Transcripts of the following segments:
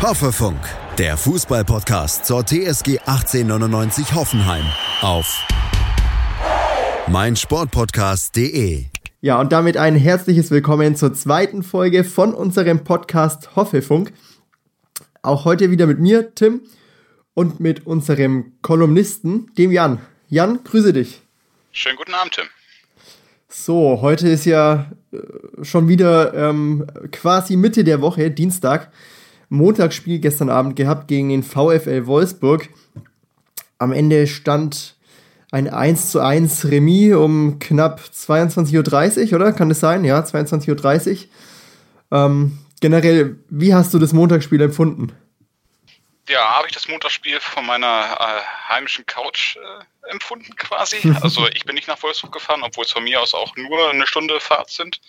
Hoffefunk, der Fußballpodcast zur TSG 1899 Hoffenheim auf meinsportpodcast.de. Ja, und damit ein herzliches Willkommen zur zweiten Folge von unserem Podcast Hoffefunk. Auch heute wieder mit mir, Tim, und mit unserem Kolumnisten, dem Jan. Jan, grüße dich. Schönen guten Abend, Tim. So, heute ist ja äh, schon wieder ähm, quasi Mitte der Woche, Dienstag. Montagsspiel gestern Abend gehabt gegen den VfL Wolfsburg. Am Ende stand ein 1 zu 1 Remis um knapp 22.30 Uhr, oder? Kann das sein? Ja, 22.30 Uhr. Ähm, generell, wie hast du das Montagsspiel empfunden? Ja, habe ich das Montagsspiel von meiner äh, heimischen Couch äh, empfunden quasi. Also ich bin nicht nach Wolfsburg gefahren, obwohl es von mir aus auch nur eine Stunde Fahrt sind.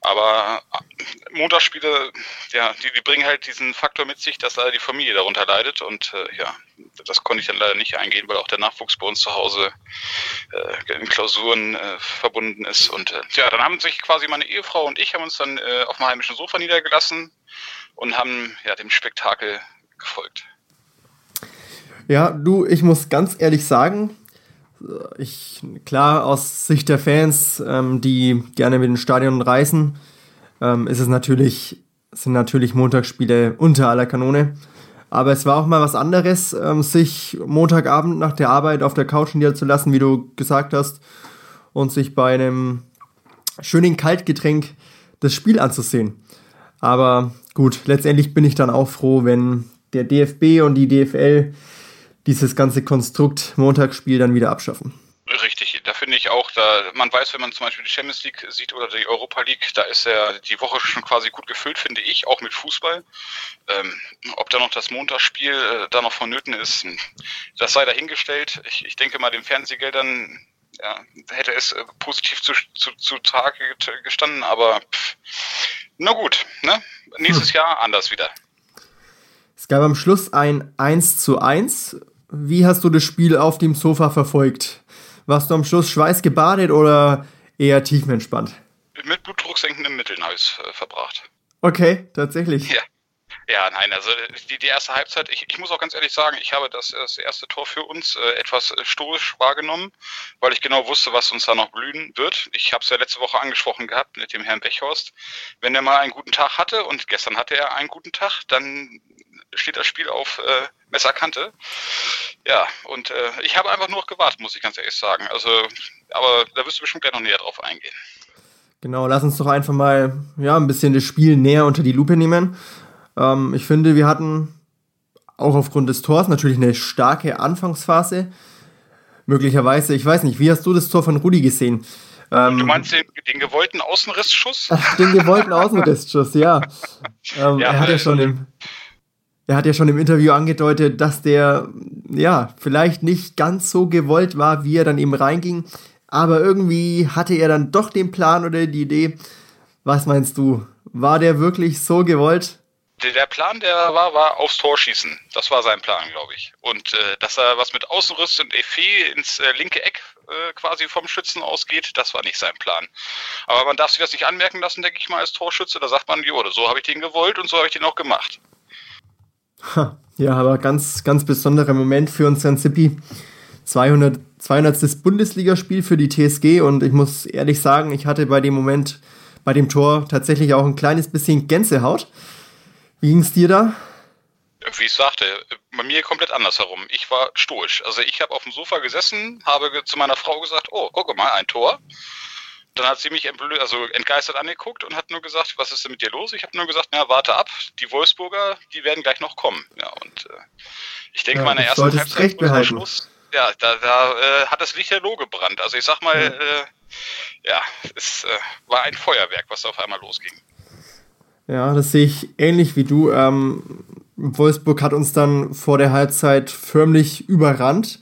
Aber äh, Montagsspiele, ja, die, die bringen halt diesen Faktor mit sich, dass leider die Familie darunter leidet. Und äh, ja, das konnte ich dann leider nicht eingehen, weil auch der Nachwuchs bei uns zu Hause äh, in Klausuren äh, verbunden ist. Und äh, ja, dann haben sich quasi meine Ehefrau und ich haben uns dann äh, auf dem heimischen Sofa niedergelassen und haben ja dem Spektakel gefolgt. Ja, du, ich muss ganz ehrlich sagen, ich, klar, aus Sicht der Fans, ähm, die gerne mit den Stadion reisen, ähm, ist es natürlich, sind natürlich Montagsspiele unter aller Kanone. Aber es war auch mal was anderes, ähm, sich Montagabend nach der Arbeit auf der Couch niederzulassen, wie du gesagt hast, und sich bei einem schönen Kaltgetränk das Spiel anzusehen. Aber gut, letztendlich bin ich dann auch froh, wenn der DFB und die DFL dieses ganze Konstrukt Montagsspiel dann wieder abschaffen. Richtig, da finde ich auch, da man weiß, wenn man zum Beispiel die Champions League sieht oder die Europa League, da ist ja die Woche schon quasi gut gefüllt, finde ich, auch mit Fußball. Ähm, ob da noch das Montagsspiel äh, da noch vonnöten ist, das sei dahingestellt. Ich, ich denke mal, den Fernsehgeldern ja, hätte es äh, positiv zu, zu, zu Tage gestanden, aber pff, na gut, ne? nächstes hm. Jahr anders wieder. Es gab am Schluss ein 1 zu 1 wie hast du das Spiel auf dem Sofa verfolgt? Warst du am Schluss schweißgebadet oder eher tiefenentspannt? Mit blutdrucksenkenden Mitteln habe ich es äh, verbracht. Okay, tatsächlich. Ja. Ja, nein, also die, die erste Halbzeit, ich, ich muss auch ganz ehrlich sagen, ich habe das, das erste Tor für uns äh, etwas stoisch wahrgenommen, weil ich genau wusste, was uns da noch blühen wird. Ich habe es ja letzte Woche angesprochen gehabt mit dem Herrn Bechhorst. Wenn er mal einen guten Tag hatte und gestern hatte er einen guten Tag, dann steht das Spiel auf äh, Messerkante. Ja, und äh, ich habe einfach nur gewartet, muss ich ganz ehrlich sagen. Also, aber da wirst du bestimmt gleich noch näher drauf eingehen. Genau, lass uns doch einfach mal ja, ein bisschen das Spiel näher unter die Lupe nehmen. Ähm, ich finde, wir hatten auch aufgrund des Tors natürlich eine starke Anfangsphase. Möglicherweise, ich weiß nicht, wie hast du das Tor von Rudi gesehen? Ähm, du meinst den, den gewollten Außenrissschuss? den gewollten Außenrissschuss, ja. Ähm, ja er hat ja schon im, er hat ja schon im Interview angedeutet, dass der ja vielleicht nicht ganz so gewollt war, wie er dann eben reinging. Aber irgendwie hatte er dann doch den Plan oder die Idee. Was meinst du? War der wirklich so gewollt? Der Plan, der war, war aufs Tor schießen. Das war sein Plan, glaube ich. Und äh, dass er was mit Außenriss und Effet ins äh, linke Eck äh, quasi vom Schützen ausgeht, das war nicht sein Plan. Aber man darf sich das nicht anmerken lassen, denke ich mal, als Torschütze. Da sagt man, jo, so habe ich den gewollt und so habe ich den auch gemacht. Ja, aber ganz, ganz besonderer Moment für unseren Zippy. 200, 200. Bundesligaspiel für die TSG und ich muss ehrlich sagen, ich hatte bei dem Moment, bei dem Tor tatsächlich auch ein kleines bisschen Gänsehaut. Wie ging es dir da? Wie ich sagte, bei mir komplett andersherum. Ich war stoisch. Also ich habe auf dem Sofa gesessen, habe zu meiner Frau gesagt, oh, guck mal, ein Tor. Dann hat sie mich also entgeistert angeguckt und hat nur gesagt, was ist denn mit dir los? Ich habe nur gesagt, na, warte ab, die Wolfsburger, die werden gleich noch kommen. Ja, und äh, ich denke, ja, meine erste Halbzeit am Schluss, ja, da, da äh, hat das Licht Lichterloh gebrannt. Also ich sag mal, ja, äh, ja es äh, war ein Feuerwerk, was auf einmal losging. Ja, das sehe ich ähnlich wie du. Ähm, Wolfsburg hat uns dann vor der Halbzeit förmlich überrannt.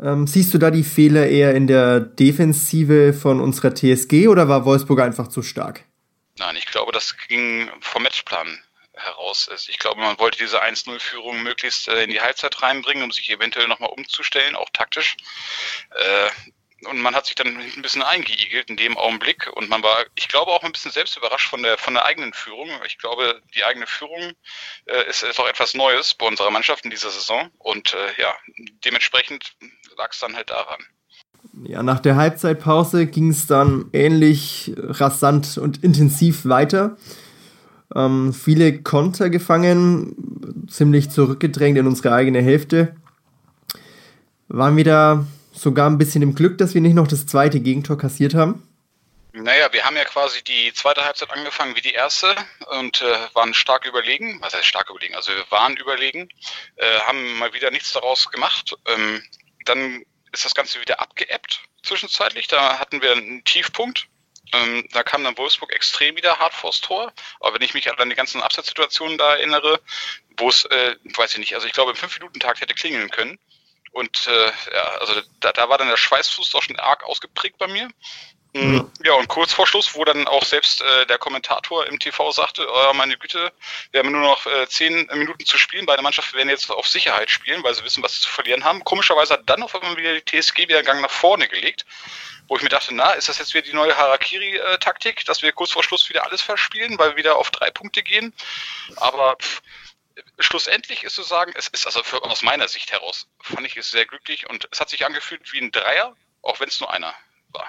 Ähm, siehst du da die Fehler eher in der Defensive von unserer TSG oder war Wolfsburg einfach zu stark? Nein, ich glaube, das ging vom Matchplan heraus. Ich glaube, man wollte diese 1-0-Führung möglichst äh, in die Halbzeit reinbringen, um sich eventuell nochmal umzustellen, auch taktisch. Äh, und man hat sich dann ein bisschen eingeigelt in dem Augenblick und man war, ich glaube, auch ein bisschen selbst überrascht von der, von der eigenen Führung. Ich glaube, die eigene Führung äh, ist, ist auch etwas Neues bei unserer Mannschaft in dieser Saison und äh, ja, dementsprechend lag es dann halt daran. Ja, nach der Halbzeitpause ging es dann ähnlich rasant und intensiv weiter. Ähm, viele Konter gefangen, ziemlich zurückgedrängt in unsere eigene Hälfte. Waren wieder sogar ein bisschen im Glück, dass wir nicht noch das zweite Gegentor kassiert haben. Naja, wir haben ja quasi die zweite Halbzeit angefangen wie die erste und äh, waren stark überlegen. Was heißt stark überlegen? Also wir waren überlegen, äh, haben mal wieder nichts daraus gemacht. Ähm, dann ist das Ganze wieder abgeebbt zwischenzeitlich. Da hatten wir einen Tiefpunkt. Ähm, da kam dann Wolfsburg extrem wieder hart vors Tor. Aber wenn ich mich an die ganzen Abseitssituationen da erinnere, wo es, äh, weiß ich nicht, also ich glaube im 5-Minuten-Takt hätte klingeln können. Und äh, ja, also da, da war dann der Schweißfuß doch schon arg ausgeprägt bei mir. Mhm. Ja, und kurz vor Schluss, wo dann auch selbst äh, der Kommentator im TV sagte, oh, meine Güte, wir haben nur noch äh, zehn Minuten zu spielen, beide Mannschaften werden jetzt auf Sicherheit spielen, weil sie wissen, was sie zu verlieren haben. Komischerweise hat dann auf einmal wieder die TSG wieder einen Gang nach vorne gelegt, wo ich mir dachte, na, ist das jetzt wieder die neue Harakiri-Taktik, dass wir kurz vor Schluss wieder alles verspielen, weil wir wieder auf drei Punkte gehen. Aber pff, schlussendlich ist zu sagen, es ist also für, aus meiner Sicht heraus, fand ich es sehr glücklich und es hat sich angefühlt wie ein Dreier, auch wenn es nur einer war.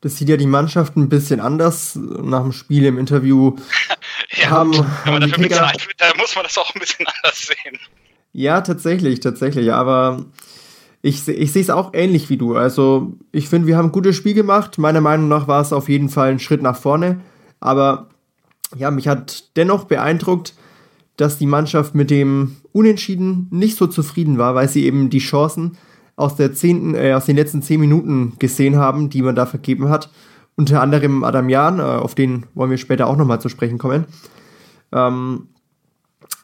Das sieht ja die Mannschaft ein bisschen anders nach dem Spiel im Interview. ja, haben, wenn man dafür bezahlt wird, da muss man das auch ein bisschen anders sehen. Ja, tatsächlich, tatsächlich. Aber ich, ich sehe es auch ähnlich wie du. Also, ich finde, wir haben ein gutes Spiel gemacht. Meiner Meinung nach war es auf jeden Fall ein Schritt nach vorne. Aber ja, mich hat dennoch beeindruckt, dass die Mannschaft mit dem Unentschieden nicht so zufrieden war, weil sie eben die Chancen aus, der zehnten, äh, aus den letzten zehn Minuten gesehen haben, die man da vergeben hat. Unter anderem Adam Jan, äh, auf den wollen wir später auch nochmal zu sprechen kommen. Ähm,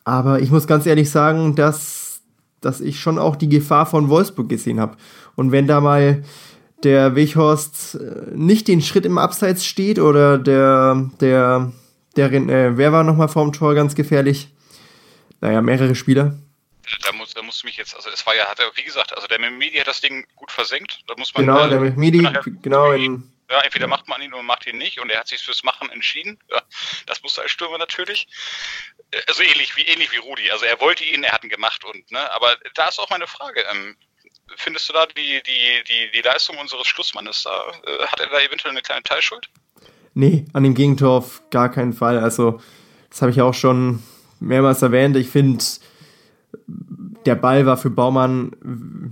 aber ich muss ganz ehrlich sagen, dass, dass ich schon auch die Gefahr von Wolfsburg gesehen habe. Und wenn da mal der Weghorst äh, nicht den Schritt im Abseits steht oder der, der, der, äh, wer war nochmal vorm Tor ganz gefährlich? Naja, mehrere Spieler da muss, da musst du mich jetzt, also es war ja, hat er, wie gesagt, also der Medi hat das Ding gut versenkt. Da muss man genau, äh, der Medi, genau. In, ja, entweder macht man ihn oder macht ihn nicht und er hat sich fürs Machen entschieden. Ja, das musste als Stürmer natürlich. Äh, also ähnlich wie ähnlich wie Rudi. Also er wollte ihn, er hat ihn gemacht und ne, aber da ist auch meine Frage. Ähm, findest du da die, die, die, die Leistung unseres Schlussmannes da, äh, hat er da eventuell eine kleine Teilschuld? Nee, an dem Gegentor auf gar keinen Fall. Also, das habe ich auch schon mehrmals erwähnt. Ich finde, der Ball war für Baumann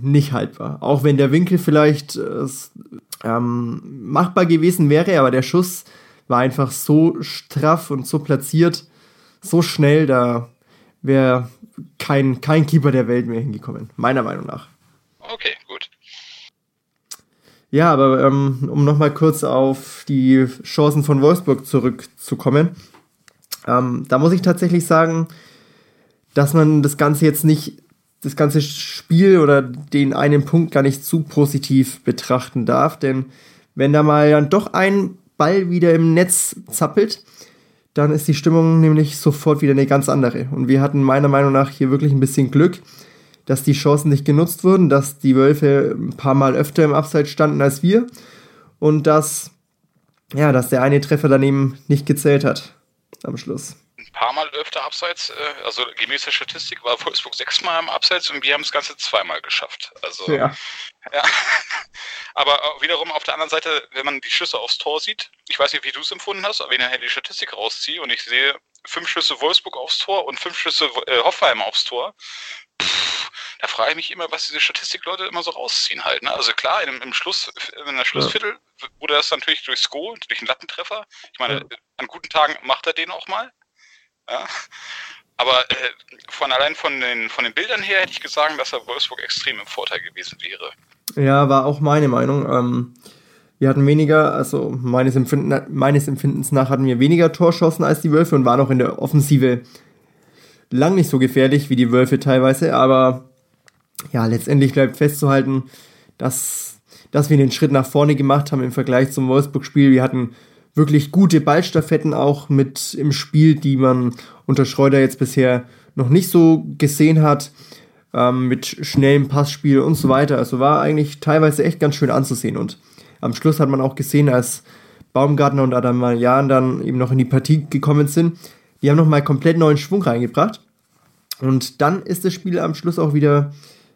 nicht haltbar. Auch wenn der Winkel vielleicht äh, ähm, machbar gewesen wäre, aber der Schuss war einfach so straff und so platziert, so schnell, da wäre kein, kein Keeper der Welt mehr hingekommen, meiner Meinung nach. Okay, gut. Ja, aber ähm, um nochmal kurz auf die Chancen von Wolfsburg zurückzukommen, ähm, da muss ich tatsächlich sagen, dass man das Ganze jetzt nicht, das ganze Spiel oder den einen Punkt gar nicht zu positiv betrachten darf, denn wenn da mal dann doch ein Ball wieder im Netz zappelt, dann ist die Stimmung nämlich sofort wieder eine ganz andere. Und wir hatten meiner Meinung nach hier wirklich ein bisschen Glück, dass die Chancen nicht genutzt wurden, dass die Wölfe ein paar Mal öfter im Abseits standen als wir und dass, ja, dass der eine Treffer daneben nicht gezählt hat am Schluss paar Mal öfter abseits. Äh, also gemäß der Statistik war Wolfsburg sechsmal im Abseits und wir haben das Ganze zweimal geschafft. Also ja. ja. Aber wiederum auf der anderen Seite, wenn man die Schüsse aufs Tor sieht, ich weiß nicht, wie du es empfunden hast, aber wenn ich nachher die Statistik rausziehe und ich sehe fünf Schüsse Wolfsburg aufs Tor und fünf Schüsse äh, Hoffenheim aufs Tor, pff, da frage ich mich immer, was diese Statistikleute immer so rausziehen halt. Ne? Also klar, im, im Schluss, in der Schlussviertel ja. wurde das natürlich durchs Go, durch einen Lattentreffer. Ich meine, ja. an guten Tagen macht er den auch mal. Ja? Aber äh, von allein von den, von den Bildern her hätte ich gesagt, dass er Wolfsburg extrem im Vorteil gewesen wäre. Ja, war auch meine Meinung. Ähm, wir hatten weniger, also meines, Empfinden, meines Empfindens nach hatten wir weniger Torschancen als die Wölfe und waren auch in der Offensive lang nicht so gefährlich wie die Wölfe teilweise. Aber ja, letztendlich bleibt festzuhalten, dass, dass wir den Schritt nach vorne gemacht haben im Vergleich zum Wolfsburg-Spiel. Wir hatten wirklich gute Ballstaffetten auch mit im Spiel, die man unter Schreuder jetzt bisher noch nicht so gesehen hat. ähm, mit schnellem Passspiel und so weiter. Also war eigentlich teilweise echt ganz schön anzusehen. Und am Schluss hat man auch gesehen, als Baumgartner und Adamarian dann eben noch in die Partie gekommen sind, die haben nochmal komplett neuen Schwung reingebracht. Und dann ist das Spiel am Schluss auch wieder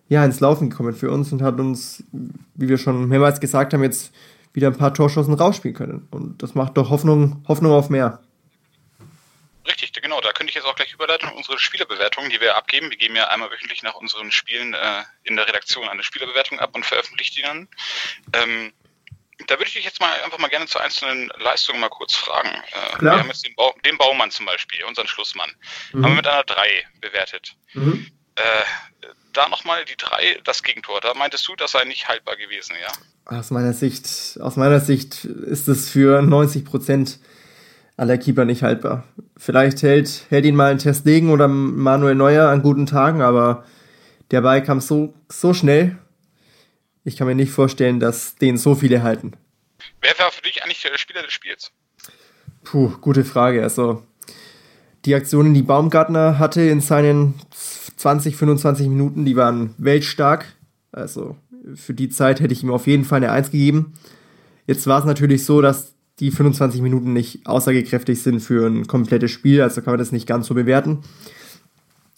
ja, ins Laufen gekommen für uns und hat uns, wie wir schon mehrmals gesagt haben, jetzt wieder ein paar Torschossen rausspielen können. Und das macht doch Hoffnung, Hoffnung auf mehr. Richtig, genau. Da könnte ich jetzt auch gleich überleiten unsere Spielerbewertungen, die wir abgeben. Wir geben ja einmal wöchentlich nach unseren Spielen äh, in der Redaktion eine Spielerbewertung ab und veröffentlichen die dann. Ähm, da würde ich dich jetzt mal einfach mal gerne zu einzelnen Leistungen mal kurz fragen. Äh, wir haben jetzt den, ba den, Baumann zum Beispiel, unseren Schlussmann, mhm. haben wir mit einer 3 bewertet. Mhm. Äh, da nochmal die 3, das Gegentor. Da meintest du, das sei nicht haltbar gewesen, ja? Aus meiner Sicht, aus meiner Sicht ist es für 90 Prozent aller Keeper nicht haltbar. Vielleicht hält, hält ihn mal ein Testegen oder Manuel Neuer an guten Tagen, aber der Ball kam so, so schnell. Ich kann mir nicht vorstellen, dass den so viele halten. Wer war für dich eigentlich der Spieler des Spiels? Puh, gute Frage. Also, die Aktionen, die Baumgartner hatte in seinen 20, 25 Minuten, die waren weltstark. Also, für die Zeit hätte ich ihm auf jeden Fall eine 1 gegeben. Jetzt war es natürlich so, dass die 25 Minuten nicht aussagekräftig sind für ein komplettes Spiel, also kann man das nicht ganz so bewerten.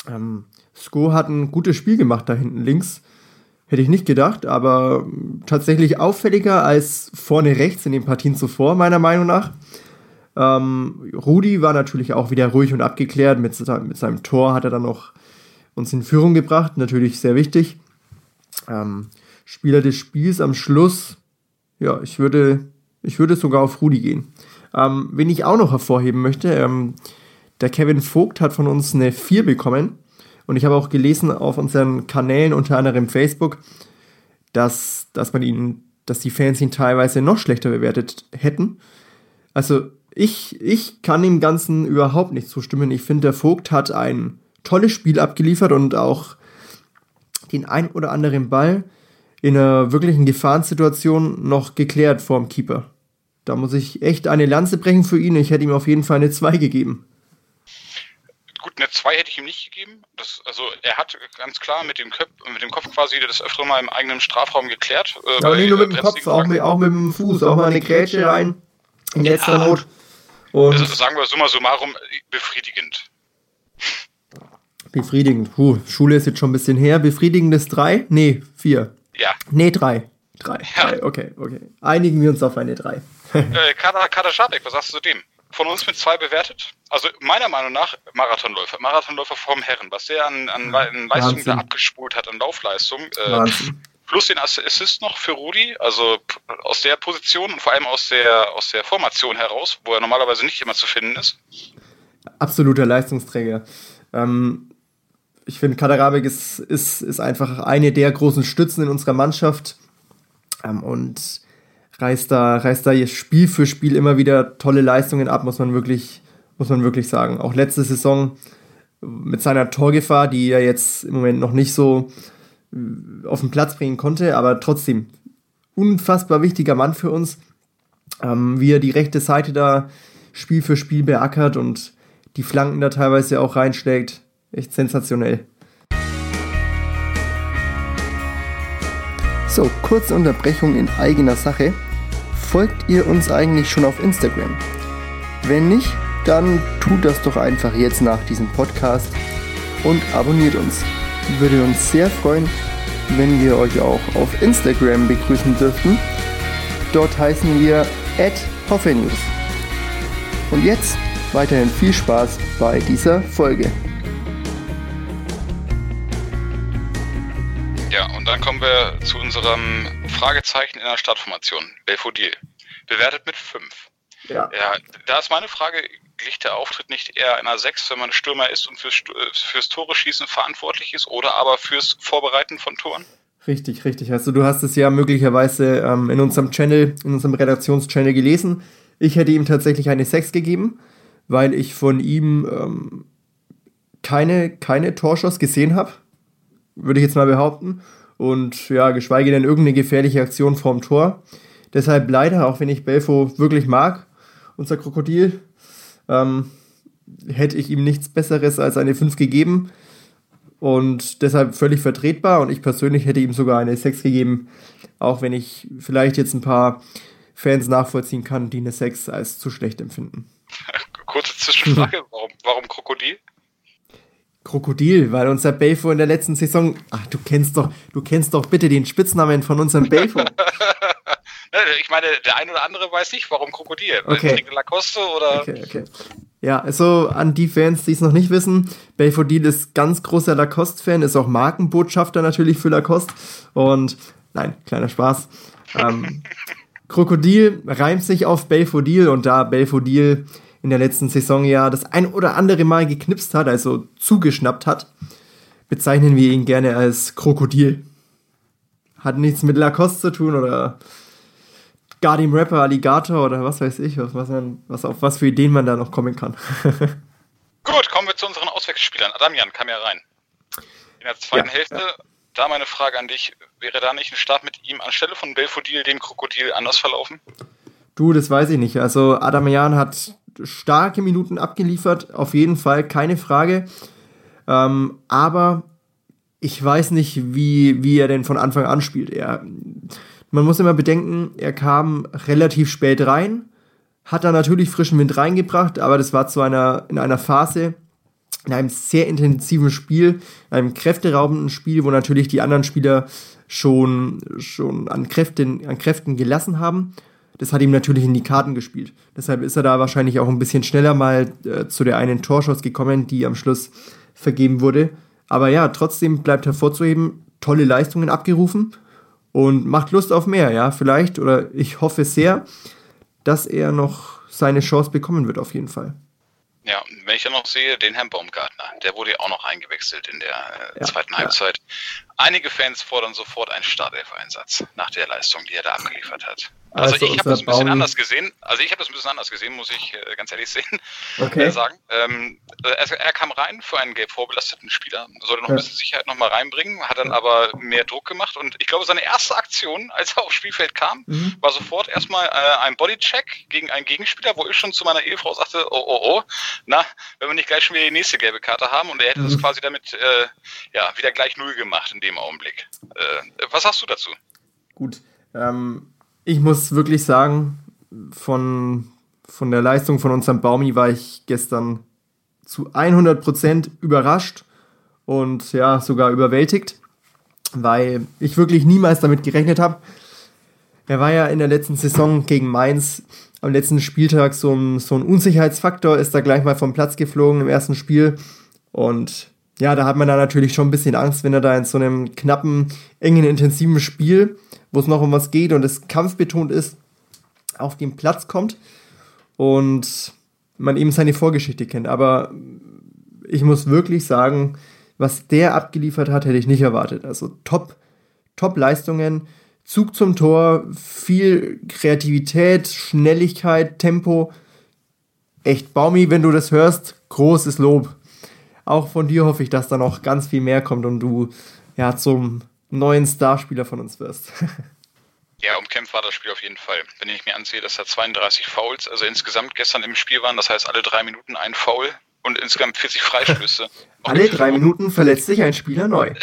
Ähm, Sko hat ein gutes Spiel gemacht da hinten links. Hätte ich nicht gedacht, aber tatsächlich auffälliger als vorne rechts in den Partien zuvor, meiner Meinung nach. Ähm, Rudi war natürlich auch wieder ruhig und abgeklärt. Mit, mit seinem Tor hat er dann noch uns in Führung gebracht, natürlich sehr wichtig. Ähm, Spieler des Spiels am Schluss, ja, ich würde ich würde sogar auf Rudi gehen. Ähm, wen ich auch noch hervorheben möchte, ähm, der Kevin Vogt hat von uns eine 4 bekommen. Und ich habe auch gelesen auf unseren Kanälen, unter anderem Facebook, dass, dass man ihn, dass die Fans ihn teilweise noch schlechter bewertet hätten. Also ich, ich kann dem Ganzen überhaupt nicht zustimmen. Ich finde, der Vogt hat ein tolles Spiel abgeliefert und auch den ein oder anderen Ball in einer wirklichen Gefahrensituation noch geklärt vorm Keeper. Da muss ich echt eine Lanze brechen für ihn. Ich hätte ihm auf jeden Fall eine 2 gegeben. Gut, eine 2 hätte ich ihm nicht gegeben. Das, also er hat ganz klar mit dem, Köp mit dem Kopf quasi das öfter mal im eigenen Strafraum geklärt. Äh, Aber nicht nur mit dem Kopf, auch mit, auch mit dem Fuß, auch mal eine Grätsche rein. In letzter ja. Not. Und also sagen wir summa summarum befriedigend. Befriedigend. Puh, Schule ist jetzt schon ein bisschen her. Befriedigendes 3? Nee, 4. Ja. Nee, 3. 3. Ja. Okay, okay. Einigen wir uns auf eine 3 äh, Kader, Kader Schadek, was sagst du zu dem? Von uns mit zwei bewertet. Also meiner Meinung nach Marathonläufer. Marathonläufer vom Herren. Was der an, an, an Leistung da abgespult hat, an Laufleistung. Äh, plus den Assist noch für Rudi, also aus der Position und vor allem aus der, aus der Formation heraus, wo er normalerweise nicht immer zu finden ist. Absoluter Leistungsträger. Ähm, ich finde, Kaderabek ist, ist, ist einfach eine der großen Stützen in unserer Mannschaft. Ähm, und reißt da, reißt da Spiel für Spiel immer wieder tolle Leistungen ab, muss man wirklich, muss man wirklich sagen. Auch letzte Saison mit seiner Torgefahr, die er jetzt im Moment noch nicht so äh, auf den Platz bringen konnte, aber trotzdem unfassbar wichtiger Mann für uns, ähm, wie er die rechte Seite da Spiel für Spiel beackert und die Flanken da teilweise auch reinschlägt. Echt sensationell. So, kurze Unterbrechung in eigener Sache folgt ihr uns eigentlich schon auf Instagram? Wenn nicht, dann tut das doch einfach jetzt nach diesem Podcast und abonniert uns. Würde uns sehr freuen, wenn wir euch auch auf Instagram begrüßen dürften. Dort heißen wir @hoffenews. Und jetzt weiterhin viel Spaß bei dieser Folge. Kommen wir zu unserem Fragezeichen in der Startformation. Belfodil. Bewertet mit 5. Ja. ja. Da ist meine Frage, liegt der Auftritt nicht eher einer 6, wenn man Stürmer ist und fürs, fürs Tore schießen verantwortlich ist oder aber fürs Vorbereiten von Toren? Richtig, richtig. Also du hast es ja möglicherweise ähm, in unserem Channel, in unserem Redaktionschannel gelesen. Ich hätte ihm tatsächlich eine 6 gegeben, weil ich von ihm ähm, keine, keine Torschuss gesehen habe würde ich jetzt mal behaupten. Und ja, geschweige denn irgendeine gefährliche Aktion vorm Tor. Deshalb leider, auch wenn ich Belfo wirklich mag, unser Krokodil, ähm, hätte ich ihm nichts Besseres als eine 5 gegeben. und deshalb völlig vertretbar und ich persönlich hätte ihm sogar eine 6 gegeben, auch wenn ich vielleicht jetzt ein paar Fans nachvollziehen kann, die eine 6 als zu schlecht empfinden. Kurze Zwischenfrage, warum, warum Krokodil? Krokodil, weil unser Belfo in der letzten Saison, ach, du kennst doch, du kennst doch bitte den Spitznamen von unserem Belfo. ich meine, der ein oder andere weiß nicht, warum Krokodil. Okay. Lacoste oder. Okay, okay. Ja, also an die Fans, die es noch nicht wissen, Belfodil ist ganz großer Lacoste-Fan, ist auch Markenbotschafter natürlich für Lacoste. Und nein, kleiner Spaß. Ähm, Krokodil reimt sich auf Belfodil und da Belfodil in der letzten Saison ja das ein oder andere Mal geknipst hat, also zugeschnappt hat, bezeichnen wir ihn gerne als Krokodil. Hat nichts mit Lacoste zu tun oder Guardian Rapper Alligator oder was weiß ich, was, man, was, auf was für Ideen man da noch kommen kann. Gut, kommen wir zu unseren Auswechselspielern. Adamian kam ja rein. In der zweiten ja, Hälfte, ja. da meine Frage an dich, wäre da nicht ein Start mit ihm anstelle von Belfodil, dem Krokodil, anders verlaufen? Du, das weiß ich nicht. Also Adamian hat starke Minuten abgeliefert, auf jeden Fall, keine Frage. Ähm, aber ich weiß nicht, wie, wie er denn von Anfang an spielt. Er, man muss immer bedenken, er kam relativ spät rein, hat da natürlich frischen Wind reingebracht, aber das war zu einer, in einer Phase, in einem sehr intensiven Spiel, einem kräfteraubenden Spiel, wo natürlich die anderen Spieler schon, schon an, Kräften, an Kräften gelassen haben das hat ihm natürlich in die Karten gespielt. Deshalb ist er da wahrscheinlich auch ein bisschen schneller mal äh, zu der einen Torschuss gekommen, die am Schluss vergeben wurde. Aber ja, trotzdem bleibt hervorzuheben, tolle Leistungen abgerufen und macht Lust auf mehr, ja, vielleicht oder ich hoffe sehr, dass er noch seine Chance bekommen wird auf jeden Fall. Ja, wenn ich dann noch sehe, den Herrn Baumgartner, der wurde ja auch noch eingewechselt in der äh, ja, zweiten Halbzeit. Ja. Einige Fans fordern sofort einen Startelf-Einsatz nach der Leistung, die er da abgeliefert hat. Also, also ich habe das ein bisschen Baum anders gesehen. Also ich habe das ein bisschen anders gesehen, muss ich äh, ganz ehrlich sehen, okay. äh, sagen. Ähm, er, er, kam rein für einen gelb vorbelasteten Spieler, sollte noch ja. ein bisschen Sicherheit noch mal reinbringen, hat dann aber mehr Druck gemacht und ich glaube, seine erste Aktion, als er aufs Spielfeld kam, mhm. war sofort erstmal äh, ein Bodycheck gegen einen Gegenspieler, wo ich schon zu meiner Ehefrau sagte, oh oh oh, na, wenn wir nicht gleich schon wieder die nächste gelbe Karte haben und er hätte mhm. das quasi damit äh, ja wieder gleich null gemacht in dem Augenblick. Äh, was sagst du dazu? Gut. Ähm, ich muss wirklich sagen, von, von der Leistung von unserem Baumi war ich gestern zu 100% überrascht und ja, sogar überwältigt, weil ich wirklich niemals damit gerechnet habe. Er war ja in der letzten Saison gegen Mainz am letzten Spieltag so ein, so ein Unsicherheitsfaktor, ist da gleich mal vom Platz geflogen im ersten Spiel und ja, da hat man da natürlich schon ein bisschen Angst, wenn er da in so einem knappen, engen, intensiven Spiel wo es noch um was geht und es kampfbetont ist, auf den Platz kommt und man eben seine Vorgeschichte kennt. Aber ich muss wirklich sagen, was der abgeliefert hat, hätte ich nicht erwartet. Also top, top Leistungen, Zug zum Tor, viel Kreativität, Schnelligkeit, Tempo. Echt, Baumi, wenn du das hörst, großes Lob. Auch von dir hoffe ich, dass da noch ganz viel mehr kommt und du ja zum neuen Starspieler von uns wirst. Ja, umkämpft war das Spiel auf jeden Fall. Wenn ich mir ansehe, dass da 32 Fouls, also insgesamt gestern im Spiel waren, das heißt alle drei Minuten ein Foul und insgesamt 40 Freistöße. alle drei Minuten verletzt sich ein Spieler neu.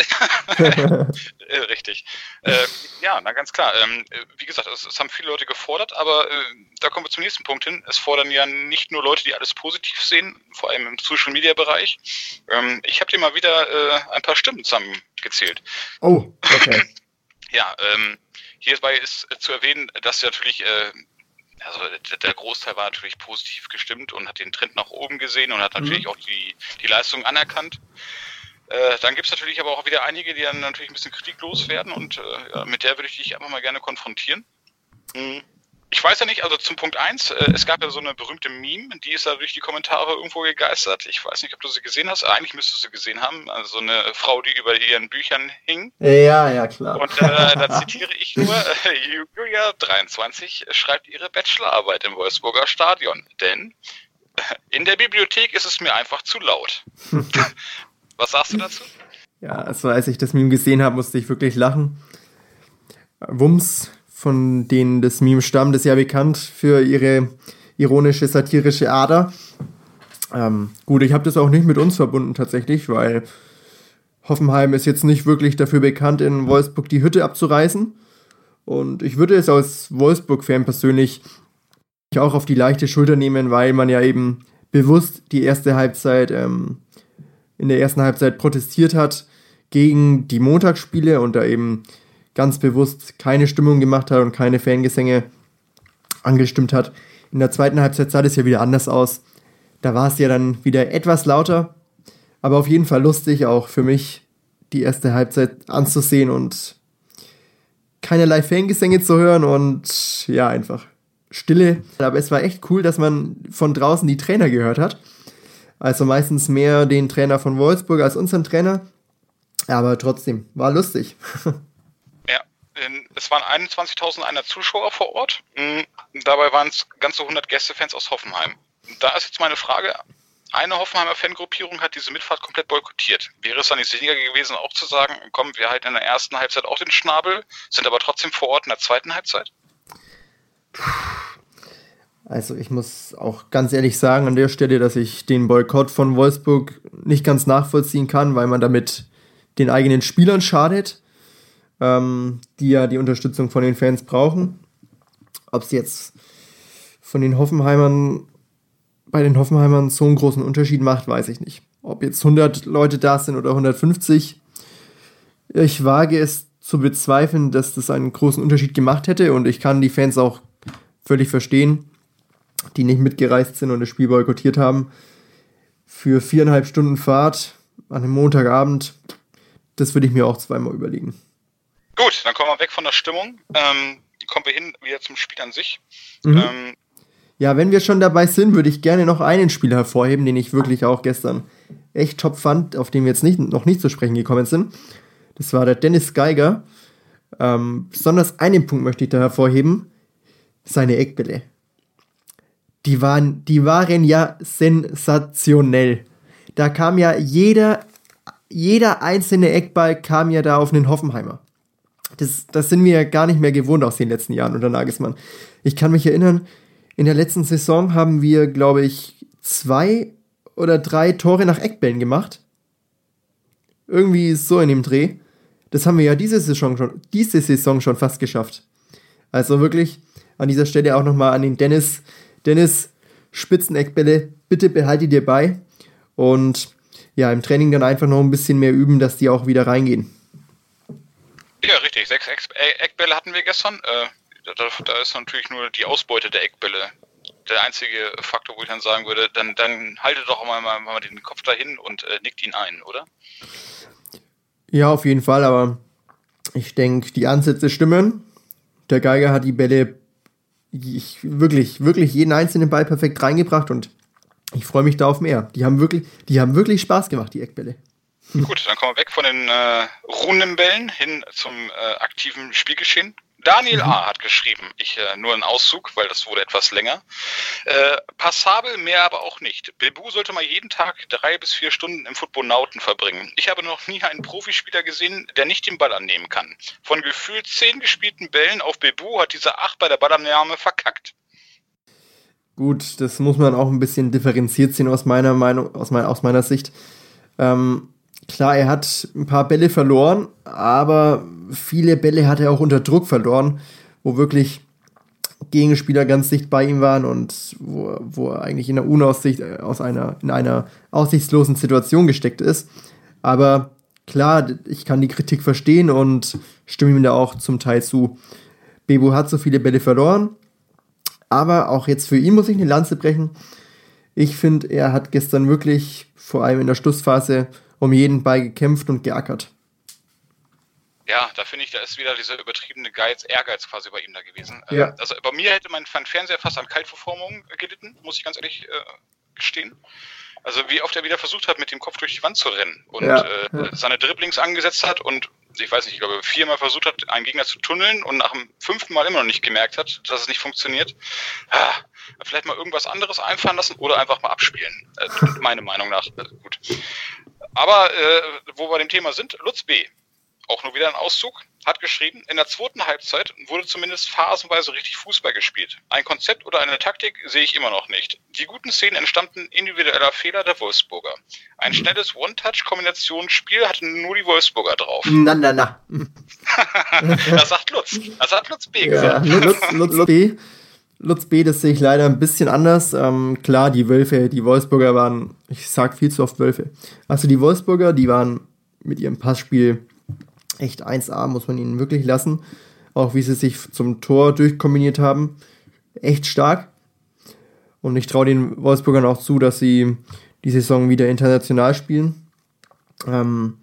Äh, richtig. Äh, ja, na ganz klar. Ähm, wie gesagt, es, es, haben viele Leute gefordert, aber äh, da kommen wir zum nächsten Punkt hin. Es fordern ja nicht nur Leute, die alles positiv sehen, vor allem im Social Media Bereich. Ähm, ich habe dir mal wieder äh, ein paar Stimmen zusammengezählt. Oh, okay. ja, ähm, Hierbei ist zu erwähnen, dass natürlich äh, also der Großteil war natürlich positiv gestimmt und hat den Trend nach oben gesehen und hat natürlich mhm. auch die, die Leistung anerkannt. Äh, dann gibt es natürlich aber auch wieder einige, die dann natürlich ein bisschen kritiklos werden und äh, mit der würde ich dich einfach mal gerne konfrontieren. Mhm ich weiß ja nicht, also zum Punkt 1, äh, es gab ja so eine berühmte Meme, die ist da durch die Kommentare irgendwo gegeistert. Ich weiß nicht, ob du sie gesehen hast. Eigentlich müsstest du sie gesehen haben. Also eine Frau, die über ihren Büchern hing. Ja, ja, klar. Und äh, da zitiere ich nur, äh, Julia 23 schreibt ihre Bachelorarbeit im Wolfsburger Stadion. Denn äh, in der Bibliothek ist es mir einfach zu laut. Was sagst du dazu? Ja, also als ich das Meme gesehen habe, musste ich wirklich lachen. Wums von denen das Meme stammt, ist ja bekannt für ihre ironische, satirische Ader. Ähm, gut, ich habe das auch nicht mit uns verbunden tatsächlich, weil Hoffenheim ist jetzt nicht wirklich dafür bekannt, in Wolfsburg die Hütte abzureißen. Und ich würde es als Wolfsburg-Fan persönlich auch auf die leichte Schulter nehmen, weil man ja eben bewusst die erste Halbzeit ähm, in der ersten Halbzeit protestiert hat gegen die Montagsspiele und da eben ganz bewusst keine Stimmung gemacht hat und keine Fangesänge angestimmt hat. In der zweiten Halbzeit sah das ja wieder anders aus. Da war es ja dann wieder etwas lauter, aber auf jeden Fall lustig, auch für mich die erste Halbzeit anzusehen und keinerlei Fangesänge zu hören und ja, einfach Stille. Aber es war echt cool, dass man von draußen die Trainer gehört hat. Also meistens mehr den Trainer von Wolfsburg als unseren Trainer. Aber trotzdem, war lustig. Es waren 21.000 einer Zuschauer vor Ort. Mm, dabei waren es ganze 100 Gästefans aus Hoffenheim. Da ist jetzt meine Frage. Eine Hoffenheimer Fangruppierung hat diese Mitfahrt komplett boykottiert. Wäre es dann nicht sinniger gewesen, auch zu sagen, kommen wir halt in der ersten Halbzeit auch den Schnabel, sind aber trotzdem vor Ort in der zweiten Halbzeit? Also ich muss auch ganz ehrlich sagen an der Stelle, dass ich den Boykott von Wolfsburg nicht ganz nachvollziehen kann, weil man damit den eigenen Spielern schadet, ähm, die ja die Unterstützung von den Fans brauchen. Ob es jetzt von den Hoffenheimern bei den Hoffenheimern so einen großen Unterschied macht, weiß ich nicht. Ob jetzt 100 Leute da sind oder 150, ich wage es zu bezweifeln, dass das einen großen Unterschied gemacht hätte und ich kann die Fans auch völlig verstehen, die nicht mitgereist sind und das Spiel boykottiert haben. Für viereinhalb Stunden Fahrt an einem Montagabend, das würde ich mir auch zweimal überlegen. Gut, dann kommen wir weg von der Stimmung. Ähm, kommen wir hin wieder zum Spiel an sich. Mhm. Ähm, ja, wenn wir schon dabei sind, würde ich gerne noch einen Spieler hervorheben, den ich wirklich auch gestern echt top fand, auf den wir jetzt nicht, noch nicht zu sprechen gekommen sind. Das war der Dennis Geiger. Ähm, besonders einen Punkt möchte ich da hervorheben. Seine Eckbälle. Die waren, die waren ja sensationell. Da kam ja jeder, jeder einzelne Eckball kam ja da auf einen Hoffenheimer. Das, das sind wir ja gar nicht mehr gewohnt aus den letzten Jahren unter Nagelsmann. Ich kann mich erinnern, in der letzten Saison haben wir, glaube ich, zwei oder drei Tore nach Eckbällen gemacht. Irgendwie so in dem Dreh. Das haben wir ja diese Saison schon, diese Saison schon fast geschafft. Also wirklich an dieser Stelle auch nochmal an den Dennis. Dennis, Spitzeneckbälle, bitte behalte dir bei. Und ja, im Training dann einfach noch ein bisschen mehr üben, dass die auch wieder reingehen. Ja, richtig. Sechs Eckbälle hatten wir gestern. Äh, da, da ist natürlich nur die Ausbeute der Eckbälle der einzige Faktor, wo ich dann sagen würde, dann, dann haltet doch mal, mal, mal den Kopf dahin und äh, nickt ihn ein, oder? Ja, auf jeden Fall, aber ich denke, die Ansätze stimmen. Der Geiger hat die Bälle ich, wirklich, wirklich jeden einzelnen Ball perfekt reingebracht und ich freue mich da auf mehr. Die haben wirklich, die haben wirklich Spaß gemacht, die Eckbälle. Gut, dann kommen wir weg von den äh, ruhenden Bällen hin zum äh, aktiven Spielgeschehen. Daniel mhm. A. hat geschrieben, ich äh, nur einen Auszug, weil das wurde etwas länger. Äh, passabel, mehr aber auch nicht. Bebu sollte mal jeden Tag drei bis vier Stunden im Football-Nauten verbringen. Ich habe noch nie einen Profispieler gesehen, der nicht den Ball annehmen kann. Von gefühlt zehn gespielten Bällen auf Bebu hat dieser acht bei der Ballannahme verkackt. Gut, das muss man auch ein bisschen differenziert sehen aus meiner Meinung, aus, mein, aus meiner Sicht. Ähm, klar, er hat ein paar Bälle verloren, aber viele Bälle hat er auch unter Druck verloren, wo wirklich Gegenspieler ganz dicht bei ihm waren und wo, wo er eigentlich in der Unaussicht, äh, aus einer, in einer aussichtslosen Situation gesteckt ist. Aber klar, ich kann die Kritik verstehen und stimme ihm da auch zum Teil zu. Bebu hat so viele Bälle verloren, aber auch jetzt für ihn muss ich eine Lanze brechen. Ich finde, er hat gestern wirklich, vor allem in der Schlussphase, um jeden Ball gekämpft und geackert. Ja, da finde ich, da ist wieder dieser übertriebene Geiz, Ehrgeiz quasi bei ihm da gewesen. Äh, ja. also bei mir hätte mein, Fernseher fast an Kaltverformung gelitten, muss ich ganz ehrlich äh, gestehen. Also wie oft er wieder versucht hat, mit dem Kopf durch die Wand zu rennen und ja, äh, ja. seine Dribblings angesetzt hat und ich weiß nicht, ich glaube viermal versucht hat, einen Gegner zu tunneln und nach dem fünften Mal immer noch nicht gemerkt hat, dass es nicht funktioniert. Ah, vielleicht mal irgendwas anderes einfahren lassen oder einfach mal abspielen. Äh, meine Meinung nach. Äh, gut. Aber äh, wo wir dem Thema sind, Lutz B auch nur wieder ein Auszug, hat geschrieben, in der zweiten Halbzeit wurde zumindest phasenweise richtig Fußball gespielt. Ein Konzept oder eine Taktik sehe ich immer noch nicht. Die guten Szenen entstammten individueller Fehler der Wolfsburger. Ein schnelles One-Touch-Kombinationsspiel hatten nur die Wolfsburger drauf. Na, na, na. das sagt Lutz. Das hat Lutz B gesagt. Ja, Lutz, Lutz B. Lutz B, das sehe ich leider ein bisschen anders. Ähm, klar, die Wölfe, die Wolfsburger waren, ich sag viel zu oft Wölfe. Also die Wolfsburger, die waren mit ihrem Passspiel echt 1A, muss man ihnen wirklich lassen. Auch wie sie sich zum Tor durchkombiniert haben. Echt stark. Und ich traue den Wolfsburgern auch zu, dass sie die Saison wieder international spielen. Ähm,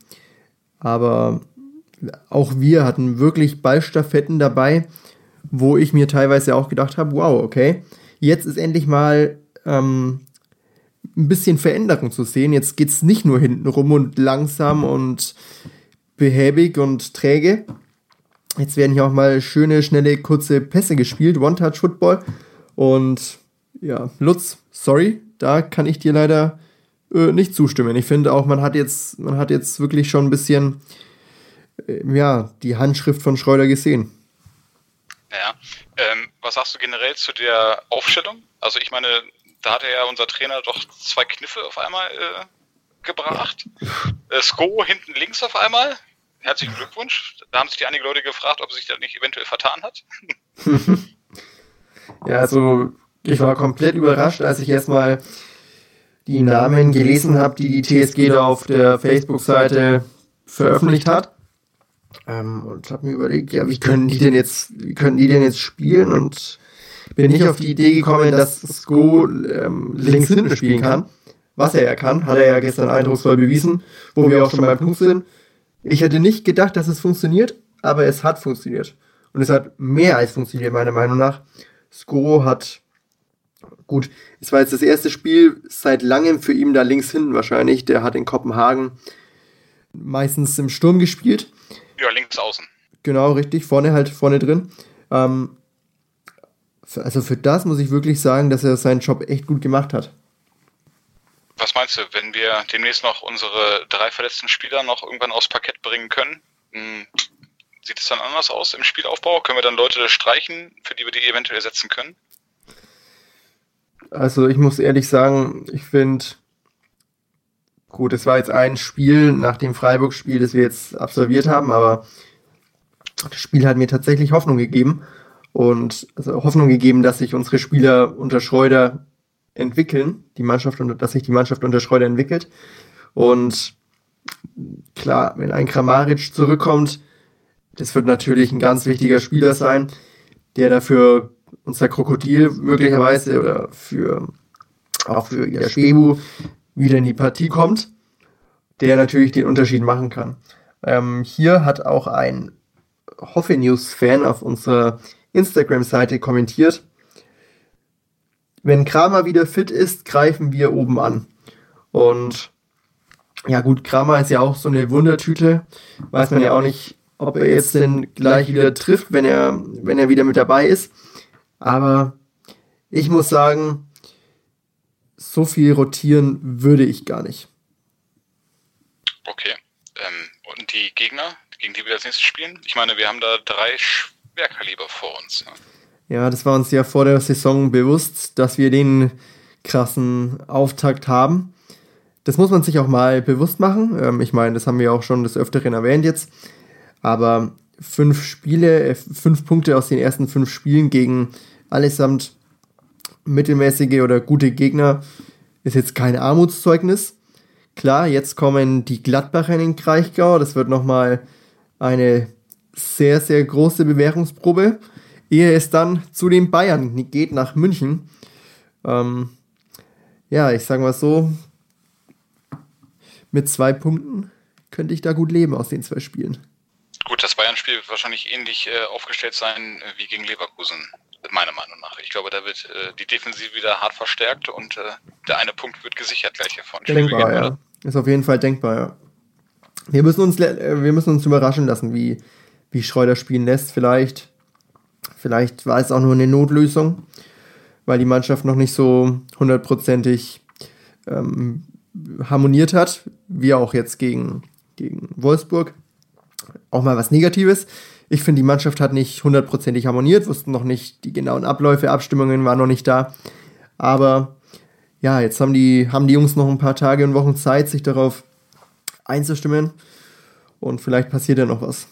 aber auch wir hatten wirklich Ballstaffetten dabei, wo ich mir teilweise auch gedacht habe, wow, okay, jetzt ist endlich mal ähm, ein bisschen Veränderung zu sehen. Jetzt geht es nicht nur hinten rum und langsam und behäbig und träge. Jetzt werden hier auch mal schöne, schnelle, kurze Pässe gespielt, One-Touch-Football. Und ja, Lutz, sorry, da kann ich dir leider äh, nicht zustimmen. Ich finde auch, man hat jetzt, man hat jetzt wirklich schon ein bisschen äh, ja, die Handschrift von Schreuder gesehen. Ja. Ähm, was sagst du generell zu der Aufstellung? Also ich meine, da hat ja unser Trainer doch zwei Kniffe auf einmal äh, gebracht. Äh, Sko hinten links auf einmal. Herzlichen Glückwunsch. Da haben sich die einige Leute gefragt, ob sich da nicht eventuell vertan hat. ja, also ich war komplett überrascht, als ich erstmal die Namen gelesen habe, die die TSG da auf der Facebook-Seite veröffentlicht hat. Ähm, und habe mir überlegt, ja, wie können die denn jetzt, wie können die denn jetzt spielen? Und bin nicht auf die Idee gekommen, dass Sko ähm, links hinten spielen kann. Was er ja kann, hat er ja gestern eindrucksvoll bewiesen, wo wir auch schon beim Punkt sind. Ich hätte nicht gedacht, dass es funktioniert, aber es hat funktioniert. Und es hat mehr als funktioniert, meiner Meinung nach. Sko hat, gut, es war jetzt das erste Spiel seit langem für ihn da links hinten wahrscheinlich. Der hat in Kopenhagen meistens im Sturm gespielt. Ja, links außen. Genau, richtig, vorne halt, vorne drin. Ähm, also für das muss ich wirklich sagen, dass er seinen Job echt gut gemacht hat. Was meinst du, wenn wir demnächst noch unsere drei verletzten Spieler noch irgendwann aufs Parkett bringen können? Hm, sieht es dann anders aus im Spielaufbau? Können wir dann Leute streichen, für die wir die eventuell ersetzen können? Also ich muss ehrlich sagen, ich finde, gut, es war jetzt ein Spiel nach dem Freiburg-Spiel, das wir jetzt absolviert haben, aber das Spiel hat mir tatsächlich Hoffnung gegeben und also Hoffnung gegeben, dass sich unsere Spieler unter Schreuder entwickeln, die Mannschaft, dass sich die Mannschaft unter Schreuder entwickelt. Und klar, wenn ein Kramaric zurückkommt, das wird natürlich ein ganz wichtiger Spieler sein, der dafür unser Krokodil möglicherweise oder für auch für ihr Spebu wieder in die Partie kommt, der natürlich den Unterschied machen kann. Ähm, hier hat auch ein Hoffe News Fan auf unserer Instagram-Seite kommentiert, wenn Kramer wieder fit ist, greifen wir oben an. Und ja gut, Kramer ist ja auch so eine Wundertüte. Weiß man ja auch nicht, ob er jetzt denn gleich wieder trifft, wenn er, wenn er wieder mit dabei ist. Aber ich muss sagen, so viel rotieren würde ich gar nicht. Okay. Ähm, und die Gegner, gegen die wir als nächstes spielen? Ich meine, wir haben da drei Schwerkaliber vor uns. Ne? Ja, das war uns ja vor der Saison bewusst, dass wir den krassen Auftakt haben. Das muss man sich auch mal bewusst machen. Ähm, ich meine, das haben wir auch schon des Öfteren erwähnt jetzt. Aber fünf Spiele, äh, fünf Punkte aus den ersten fünf Spielen gegen allesamt mittelmäßige oder gute Gegner ist jetzt kein Armutszeugnis. Klar, jetzt kommen die Gladbacher in den Kraichgau. Das wird nochmal eine sehr, sehr große Bewährungsprobe ehe es dann zu den Bayern geht nach München. Ähm, ja, ich sage mal so, mit zwei Punkten könnte ich da gut leben aus den zwei Spielen. Gut, das Bayern-Spiel wird wahrscheinlich ähnlich äh, aufgestellt sein äh, wie gegen Leverkusen, meiner Meinung nach. Ich glaube, da wird äh, die Defensive wieder hart verstärkt und äh, der eine Punkt wird gesichert gleich hiervon. Denkbar, ja. Ist auf jeden Fall denkbar, ja. Wir müssen uns, äh, wir müssen uns überraschen lassen, wie, wie Schreuder spielen lässt. Vielleicht Vielleicht war es auch nur eine Notlösung, weil die Mannschaft noch nicht so hundertprozentig ähm, harmoniert hat, wie auch jetzt gegen, gegen Wolfsburg. auch mal was Negatives. Ich finde, die Mannschaft hat nicht hundertprozentig harmoniert, wussten noch nicht die genauen Abläufe, Abstimmungen waren noch nicht da. Aber ja, jetzt haben die, haben die Jungs noch ein paar Tage und Wochen Zeit, sich darauf einzustimmen. Und vielleicht passiert ja noch was.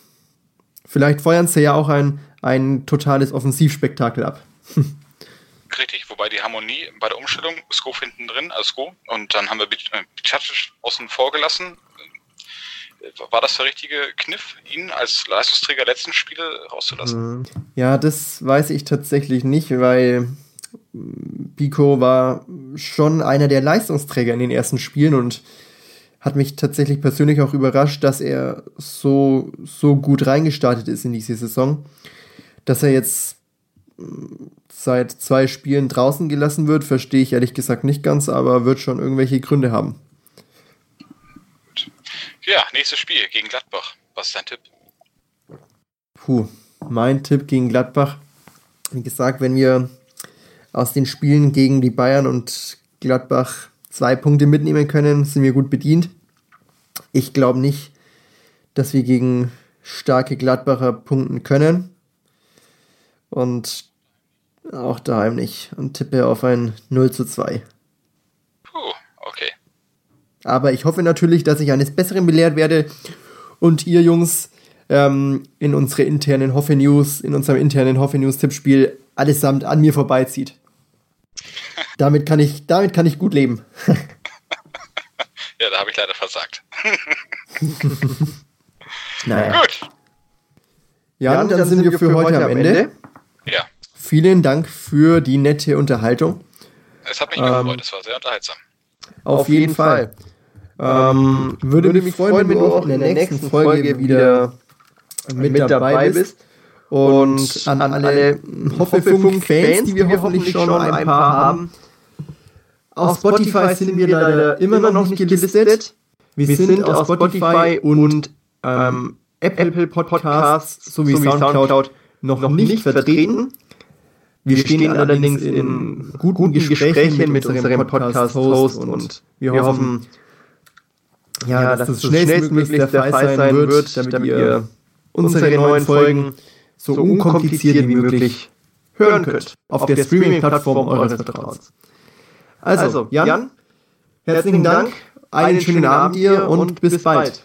Vielleicht feuern sie ja auch ein, ein totales Offensivspektakel ab. Richtig, wobei die Harmonie bei der Umstellung, Sko hinten drin, also Sko, und dann haben wir Bicacic außen vor gelassen. War das der richtige Kniff, ihn als Leistungsträger letzten Spiele rauszulassen? Mhm. Ja, das weiß ich tatsächlich nicht, weil Pico war schon einer der Leistungsträger in den ersten Spielen und hat mich tatsächlich persönlich auch überrascht, dass er so, so gut reingestartet ist in diese Saison. Dass er jetzt seit zwei Spielen draußen gelassen wird, verstehe ich ehrlich gesagt nicht ganz, aber wird schon irgendwelche Gründe haben. Ja, nächstes Spiel gegen Gladbach. Was ist dein Tipp? Puh, mein Tipp gegen Gladbach. Wie gesagt, wenn wir aus den Spielen gegen die Bayern und Gladbach zwei Punkte mitnehmen können, sind wir gut bedient. Ich glaube nicht, dass wir gegen starke Gladbacher punkten können. Und auch daheim nicht. Und tippe auf ein 0 zu 2. Aber ich hoffe natürlich, dass ich eines Besseren belehrt werde und ihr Jungs ähm, in unsere internen Hoffe News, in unserem internen Hoffe News Tippspiel allesamt an mir vorbeizieht. damit kann ich, damit kann ich gut leben. ja, da habe ich leider versagt. naja. Gut. Ja, dann, dann, sind wir für, heute am Ende. Ende. Ja. Vielen Dank für die nette Unterhaltung. Es hat mich ähm, gefreut, es war sehr unterhaltsam. Auf, auf jeden, jeden Fall. Fall. Ähm, würde, würde mich freuen, wenn du auch in der nächsten Folge wieder mit dabei bist. Und an, alle Hoffefunk-Fans, die wir hoffentlich schon ein paar haben. Auf Spotify sind wir leider immer noch nicht gelistet. Wir sind auf Spotify und ähm, Apple Podcasts sowie Soundcloud noch nicht vertreten. Wir, stehen, allerdings in guten, Gesprächen, mit, mit unserem Podcast-Host und wir hoffen, ja, ja dass, dass das schnellstmöglich der Fall sein wird, damit, damit ihr unsere neuen Folgen so unkompliziert wie möglich hören könnt auf der Streaming-Plattform eures Vertrauens. Also, also, Jan, Jan herzlichen Dank, einen schönen Abend dir und bis bald.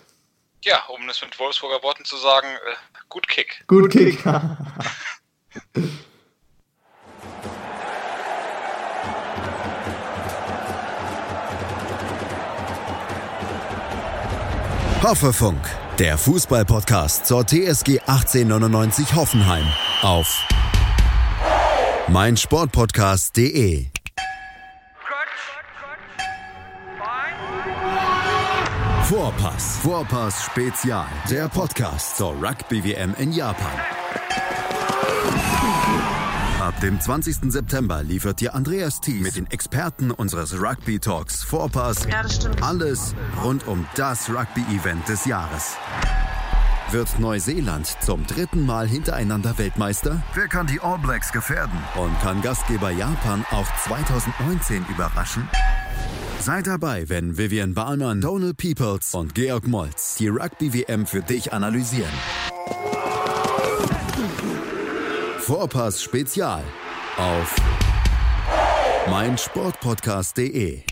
Ja, um es mit Wolfsburger Worten zu sagen, äh, gut Kick. Gut Kick. Hoffefunk, der Fußballpodcast zur TSG 1899 Hoffenheim auf meinsportpodcast.de. Vorpass, Vorpass Spezial, der Podcast zur Rugby WM in Japan. Ab dem 20. September liefert dir Andreas Thies mit den Experten unseres Rugby Talks Vorpass ja, alles rund um das Rugby-Event des Jahres. Wird Neuseeland zum dritten Mal hintereinander Weltmeister? Wer kann die All Blacks gefährden? Und kann Gastgeber Japan auch 2019 überraschen? Sei dabei, wenn Vivian Bahlmann, Donald Peoples und Georg Moltz die Rugby-WM für dich analysieren. Vorpass Spezial auf meinsportpodcast.de